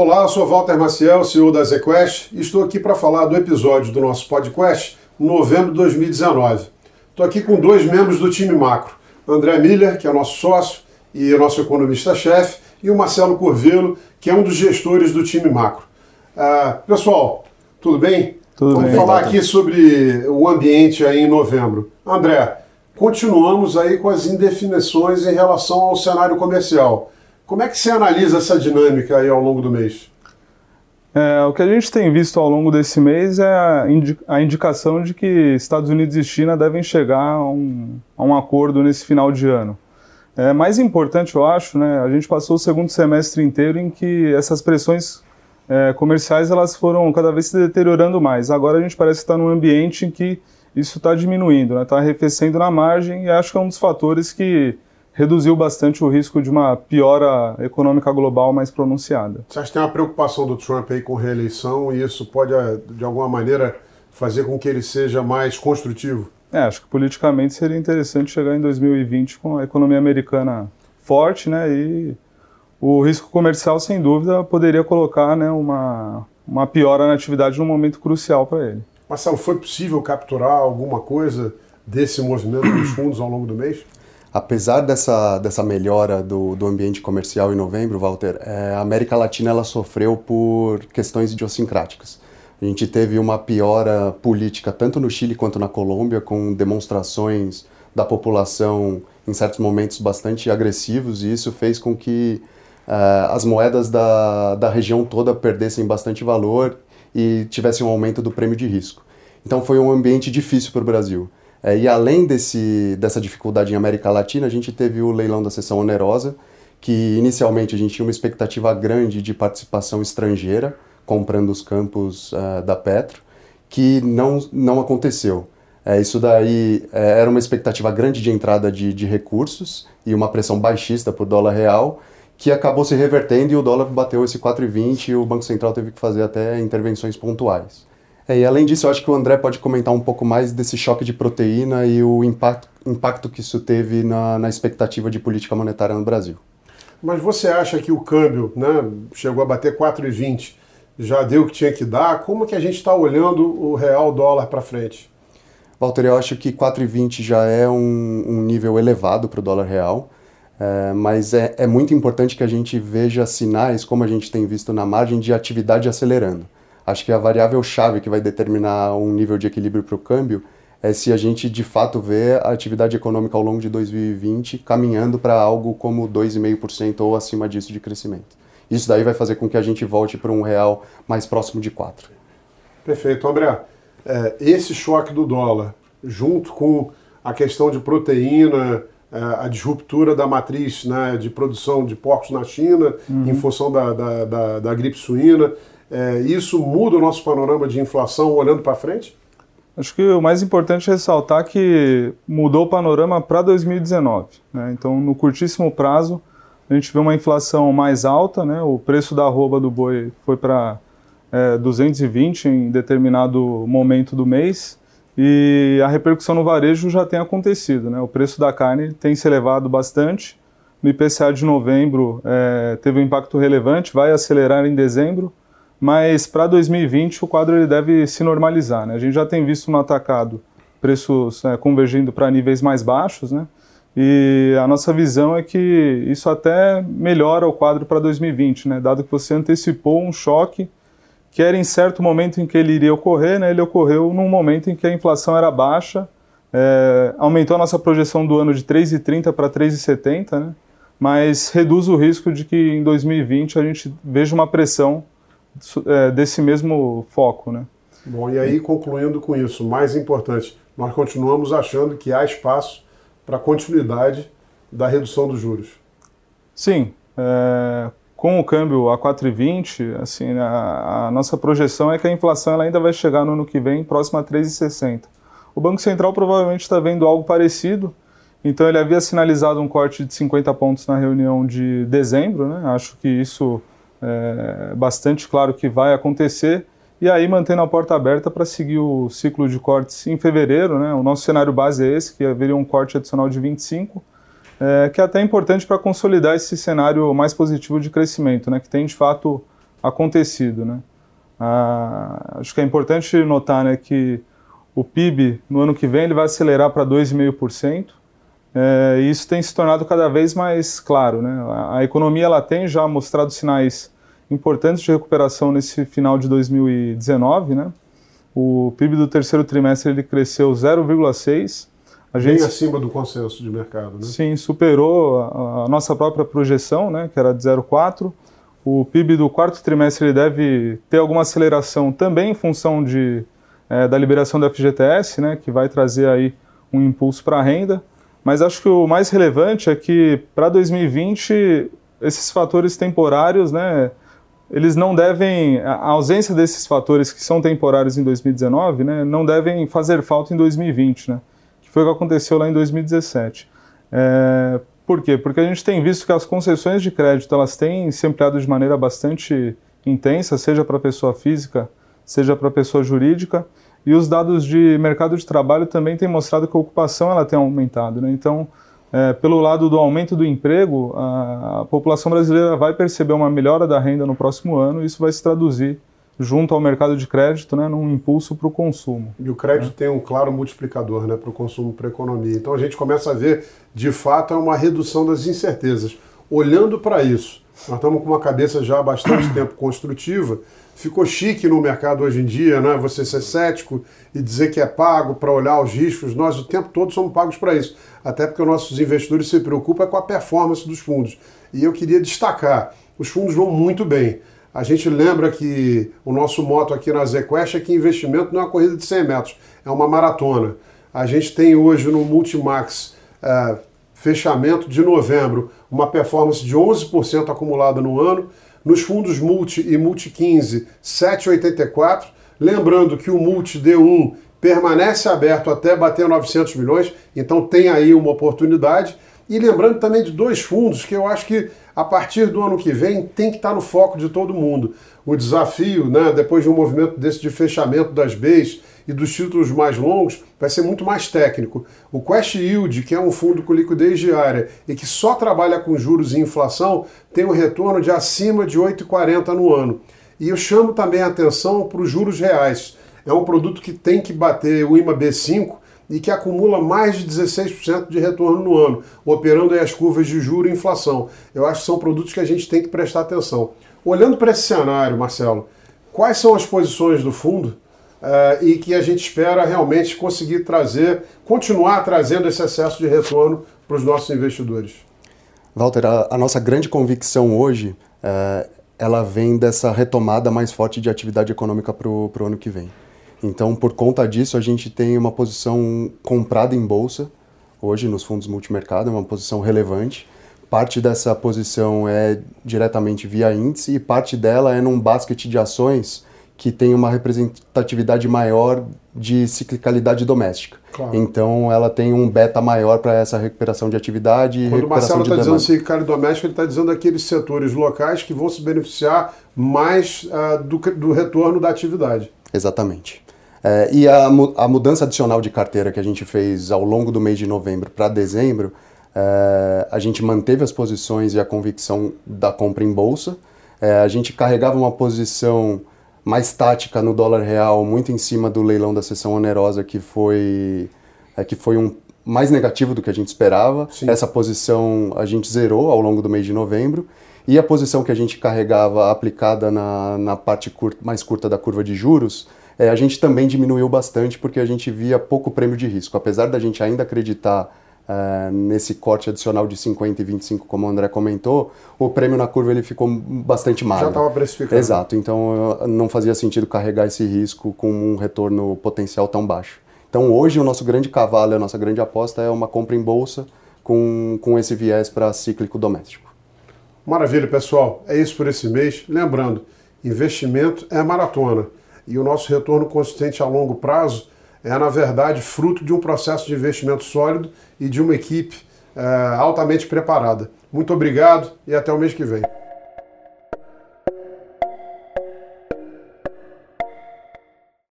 Olá, eu sou Walter Maciel, CEO da ZQuest, e estou aqui para falar do episódio do nosso podcast novembro de 2019. Estou aqui com dois membros do time macro, André Miller, que é nosso sócio e nosso economista-chefe, e o Marcelo Curvelo, que é um dos gestores do time macro. Uh, pessoal, tudo bem? Tudo Vamos bem, falar aqui sobre o ambiente aí em novembro. André, continuamos aí com as indefinições em relação ao cenário comercial. Como é que você analisa essa dinâmica aí ao longo do mês? É, o que a gente tem visto ao longo desse mês é a, indi a indicação de que Estados Unidos e China devem chegar a um, a um acordo nesse final de ano. É, mais importante, eu acho, né, a gente passou o segundo semestre inteiro em que essas pressões é, comerciais elas foram cada vez se deteriorando mais. Agora a gente parece estar num ambiente em que isso está diminuindo, está né, arrefecendo na margem e acho que é um dos fatores que reduziu bastante o risco de uma piora econômica global mais pronunciada. Você acha que tem uma preocupação do Trump aí com reeleição e isso pode, eh, de alguma maneira, fazer com que ele seja mais construtivo? É, acho que politicamente seria interessante chegar em 2020 com a economia americana forte, né, e o risco comercial, sem dúvida, poderia colocar né, uma, uma piora na atividade num momento crucial para ele. Marcelo, foi possível capturar alguma coisa desse movimento dos fundos ao longo do mês? Apesar dessa, dessa melhora do, do ambiente comercial em novembro, Walter, é, a América Latina ela sofreu por questões idiosincráticas. A gente teve uma piora política tanto no Chile quanto na Colômbia, com demonstrações da população em certos momentos bastante agressivos, e isso fez com que uh, as moedas da, da região toda perdessem bastante valor e tivessem um aumento do prêmio de risco. Então foi um ambiente difícil para o Brasil. É, e além desse, dessa dificuldade em América Latina, a gente teve o leilão da sessão onerosa, que inicialmente a gente tinha uma expectativa grande de participação estrangeira, comprando os campos uh, da Petro, que não, não aconteceu. É, isso daí é, era uma expectativa grande de entrada de, de recursos e uma pressão baixista por dólar real, que acabou se revertendo e o dólar bateu esse 4,20 e o Banco Central teve que fazer até intervenções pontuais. É, e além disso, eu acho que o André pode comentar um pouco mais desse choque de proteína e o impacto, impacto que isso teve na, na expectativa de política monetária no Brasil. Mas você acha que o câmbio né, chegou a bater 4,20, já deu o que tinha que dar? Como que a gente está olhando o real dólar para frente? Walter, eu acho que 4,20 já é um, um nível elevado para o dólar real. É, mas é, é muito importante que a gente veja sinais, como a gente tem visto na margem, de atividade acelerando. Acho que a variável chave que vai determinar um nível de equilíbrio para o câmbio é se a gente de fato vê a atividade econômica ao longo de 2020 caminhando para algo como 2,5% ou acima disso de crescimento. Isso daí vai fazer com que a gente volte para um real mais próximo de 4. Perfeito. André, é, esse choque do dólar, junto com a questão de proteína, a disruptura da matriz né, de produção de porcos na China, uhum. em função da, da, da, da gripe suína. É, isso muda o nosso panorama de inflação olhando para frente? Acho que o mais importante é ressaltar que mudou o panorama para 2019. Né? Então, no curtíssimo prazo, a gente vê uma inflação mais alta, né? o preço da arroba do boi foi para é, 220 em determinado momento do mês, e a repercussão no varejo já tem acontecido. Né? O preço da carne tem se elevado bastante. No IPCA de novembro é, teve um impacto relevante, vai acelerar em dezembro, mas para 2020 o quadro ele deve se normalizar. Né? A gente já tem visto no atacado preços é, convergindo para níveis mais baixos, né? e a nossa visão é que isso até melhora o quadro para 2020, né? dado que você antecipou um choque que era em certo momento em que ele iria ocorrer, né, ele ocorreu num momento em que a inflação era baixa, é, aumentou a nossa projeção do ano de 3,30 para 3,70, né, mas reduz o risco de que em 2020 a gente veja uma pressão é, desse mesmo foco. Né. Bom, e aí concluindo com isso, mais importante, nós continuamos achando que há espaço para continuidade da redução dos juros. Sim, é, com o câmbio a 4,20, assim, a, a, nossa projeção é que a inflação ela ainda vai chegar no ano que vem próxima a 3,60. O Banco Central provavelmente está vendo algo parecido, então ele havia sinalizado um corte de 50 pontos na reunião de dezembro, né? acho que isso é bastante claro que vai acontecer, e aí mantendo a porta aberta para seguir o ciclo de cortes em fevereiro, né? o nosso cenário base é esse, que haveria um corte adicional de 25, é, que é até importante para consolidar esse cenário mais positivo de crescimento, né, que tem de fato acontecido. Né? Ah, acho que é importante notar né, que o PIB no ano que vem ele vai acelerar para 2,5%. É, e isso tem se tornado cada vez mais claro. Né? A, a economia ela tem já mostrado sinais importantes de recuperação nesse final de 2019. Né? O PIB do terceiro trimestre ele cresceu 0,6%. A gente, Bem acima do consenso de mercado, né? Sim, superou a, a nossa própria projeção, né, que era de 0,4%. O PIB do quarto trimestre ele deve ter alguma aceleração também em função de, é, da liberação da FGTS, né, que vai trazer aí um impulso para a renda. Mas acho que o mais relevante é que para 2020 esses fatores temporários, né, eles não devem, a ausência desses fatores que são temporários em 2019, né, não devem fazer falta em 2020, né, que foi o que aconteceu lá em 2017. É, por quê? Porque a gente tem visto que as concessões de crédito elas têm se ampliado de maneira bastante intensa, seja para pessoa física, seja para pessoa jurídica, e os dados de mercado de trabalho também têm mostrado que a ocupação ela tem aumentado. Né? Então, é, pelo lado do aumento do emprego, a, a, população brasileira vai perceber uma melhora da renda no próximo ano e isso vai se traduzir junto ao mercado de crédito, né, num impulso para o consumo. E o crédito né? tem um claro multiplicador né, para o consumo, para a economia. Então a gente começa a ver, de fato, é uma redução das incertezas. Olhando para isso, nós estamos com uma cabeça já há bastante tempo construtiva ficou chique no mercado hoje em dia, né? Você ser cético e dizer que é pago para olhar os riscos. Nós o tempo todo somos pagos para isso. Até porque os nossos investidores se preocupam com a performance dos fundos. E eu queria destacar, os fundos vão muito bem. A gente lembra que o nosso moto aqui na ZQuest é que investimento não é uma corrida de 100 metros, é uma maratona. A gente tem hoje no Multimax é, fechamento de novembro uma performance de 11% acumulada no ano nos fundos Multi e Multi 15, 7,84. Lembrando que o Multi D1 permanece aberto até bater 900 milhões, então tem aí uma oportunidade. E lembrando também de dois fundos que eu acho que a partir do ano que vem tem que estar no foco de todo mundo. O desafio, né, depois de um movimento desse de fechamento das Bs e dos títulos mais longos, vai ser muito mais técnico. O Quest Yield, que é um fundo com liquidez diária e que só trabalha com juros e inflação, tem um retorno de acima de 8,40 no ano. E eu chamo também a atenção para os juros reais. É um produto que tem que bater o IMA B5 e que acumula mais de 16% de retorno no ano, operando as curvas de juro e inflação. Eu acho que são produtos que a gente tem que prestar atenção. Olhando para esse cenário, Marcelo, quais são as posições do fundo uh, e que a gente espera realmente conseguir trazer, continuar trazendo esse excesso de retorno para os nossos investidores. Walter, a, a nossa grande convicção hoje uh, ela vem dessa retomada mais forte de atividade econômica para o ano que vem. Então, por conta disso, a gente tem uma posição comprada em bolsa hoje nos fundos multimercado, é uma posição relevante. Parte dessa posição é diretamente via índice e parte dela é num basket de ações que tem uma representatividade maior de ciclicalidade doméstica. Claro. Então, ela tem um beta maior para essa recuperação de atividade e Quando recuperação o Marcelo está dizendo ciclicalidade doméstica, ele está dizendo aqueles setores locais que vão se beneficiar mais uh, do, do retorno da atividade. Exatamente. É, e a, a, mudança adicional de carteira que a gente fez ao longo do mês de novembro para dezembro, é, a gente manteve as posições e a convicção da compra em bolsa. É, a gente carregava uma posição mais tática no dólar real, muito em cima do leilão da sessão onerosa, que foi, é, que foi um mais negativo do que a gente esperava. Sim. Essa posição a gente zerou ao longo do mês de novembro. E a posição que a gente carregava aplicada na, na parte curta, mais curta da curva de juros, é, a gente também diminuiu bastante porque a gente via pouco prêmio de risco. Apesar da gente ainda acreditar Uh, nesse corte adicional de 50 e 25, como o André comentou, o prêmio na curva ele ficou bastante magro. Já estava precificado. Exato, então não fazia sentido carregar esse risco com um retorno potencial tão baixo. Então hoje o nosso grande cavalo, a nossa grande aposta é uma compra em bolsa com, com esse viés para cíclico doméstico. Maravilha, pessoal. É isso por esse mês. Lembrando, investimento é maratona e o nosso retorno consistente a longo prazo é, na verdade, fruto de um processo de investimento sólido e de uma equipe é, altamente preparada. Muito obrigado e até o mês que vem.